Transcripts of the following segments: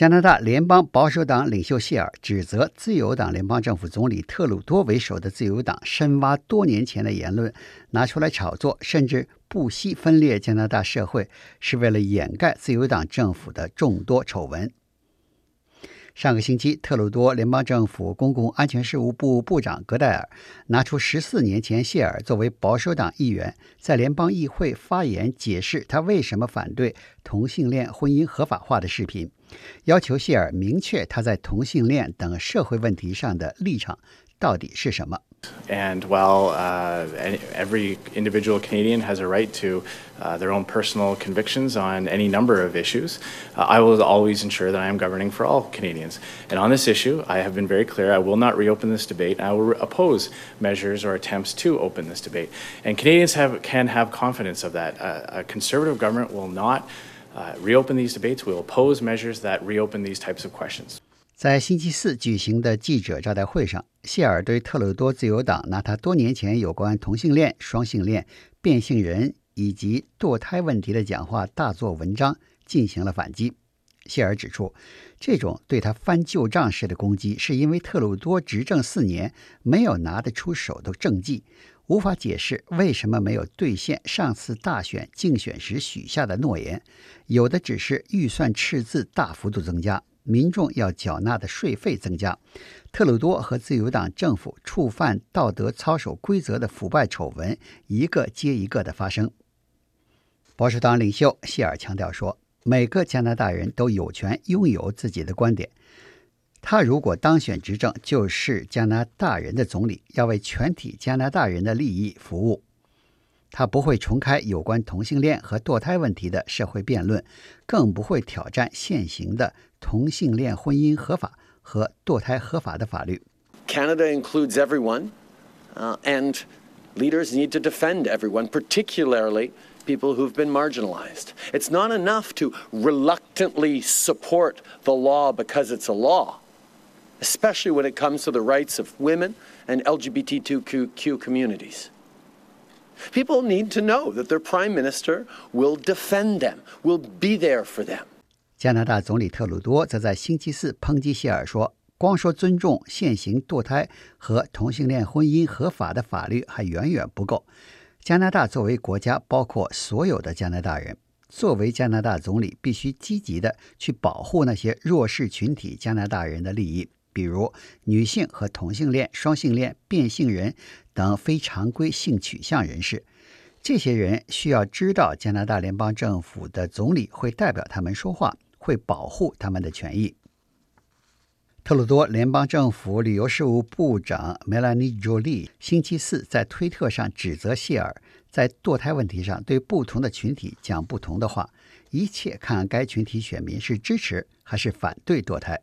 加拿大联邦保守党领袖谢尔指责自由党联邦政府总理特鲁多为首的自由党深挖多年前的言论，拿出来炒作，甚至不惜分裂加拿大社会，是为了掩盖自由党政府的众多丑闻。上个星期，特鲁多联邦政府公共安全事务部部长格代尔拿出十四年前谢尔作为保守党议员在联邦议会发言，解释他为什么反对同性恋婚姻合法化的视频，要求谢尔明确他在同性恋等社会问题上的立场到底是什么。And while uh, every individual Canadian has a right to uh, their own personal convictions on any number of issues, uh, I will always ensure that I am governing for all Canadians. And on this issue, I have been very clear I will not reopen this debate. I will oppose measures or attempts to open this debate. And Canadians have, can have confidence of that. a conservative government will not Reopen these debates. We'll oppose measures that reopen these types of questions. 在星期四举行的记者招待会上，谢尔对特鲁多自由党拿他多年前有关同性恋、双性恋、变性人以及堕胎问题的讲话大做文章，进行了反击。谢尔指出，这种对他翻旧账式的攻击，是因为特鲁多执政四年没有拿得出手的政绩，无法解释为什么没有兑现上次大选竞选时许下的诺言，有的只是预算赤字大幅度增加。民众要缴纳的税费增加，特鲁多和自由党政府触犯道德操守规则的腐败丑闻一个接一个的发生。保守党领袖谢尔强调说：“每个加拿大人都有权拥有自己的观点。他如果当选执政，就是加拿大人的总理，要为全体加拿大人的利益服务。”他不会重开有关同性恋和堕胎问题的社会辩论，更不会挑战现行的同性恋婚姻合法和堕胎合法的法律。Canada includes everyone, and leaders need to defend everyone, particularly people who've been marginalized. It's not enough to reluctantly support the law because it's a law, especially when it comes to the rights of women and LGBTQ communities. People need to know that their prime minister will defend them, will be there for them. 加拿大总理特鲁多则在星期四抨击谢尔说：“光说尊重现行堕胎和同性恋婚姻合法的法律还远远不够。 加拿大作为国家，包括所有的加拿大人，作为加拿大总理，必须积极的去保护那些弱势群体加拿大人的利益。”比如女性和同性恋、双性恋、变性人等非常规性取向人士，这些人需要知道加拿大联邦政府的总理会代表他们说话，会保护他们的权益。特鲁多联邦政府旅游事务部长梅兰妮·朱莉星期四在推特上指责谢尔在堕胎问题上对不同的群体讲不同的话，一切看该群体选民是支持还是反对堕胎。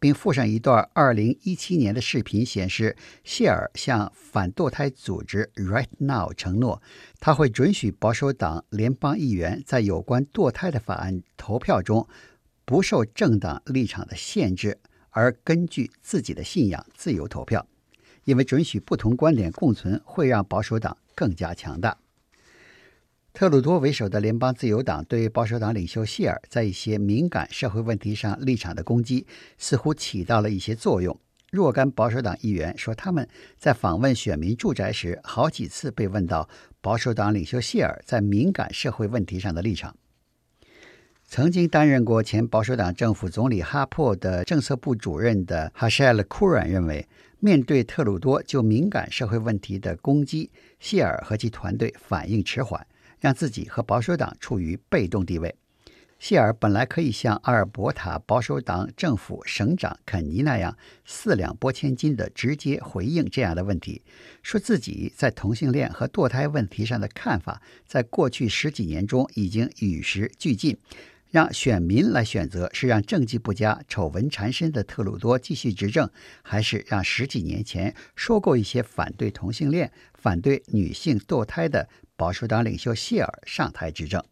并附上一段2017年的视频，显示谢尔向反堕胎组织 Right Now 承诺，他会准许保守党联邦议员在有关堕胎的法案投票中不受政党立场的限制，而根据自己的信仰自由投票，因为准许不同观点共存会让保守党更加强大。特鲁多为首的联邦自由党对保守党领袖谢尔在一些敏感社会问题上立场的攻击，似乎起到了一些作用。若干保守党议员说，他们在访问选民住宅时，好几次被问到保守党领袖谢尔在敏感社会问题上的立场。曾经担任过前保守党政府总理哈珀的政策部主任的哈舍尔·库软认为，面对特鲁多就敏感社会问题的攻击，谢尔和其团队反应迟缓。让自己和保守党处于被动地位。谢尔本来可以像阿尔伯塔保守党政府省长肯尼那样四两拨千斤的直接回应这样的问题，说自己在同性恋和堕胎问题上的看法，在过去十几年中已经与时俱进，让选民来选择是让政绩不佳、丑闻缠身的特鲁多继续执政，还是让十几年前说过一些反对同性恋、反对女性堕胎的。保守党领袖谢尔上台执政。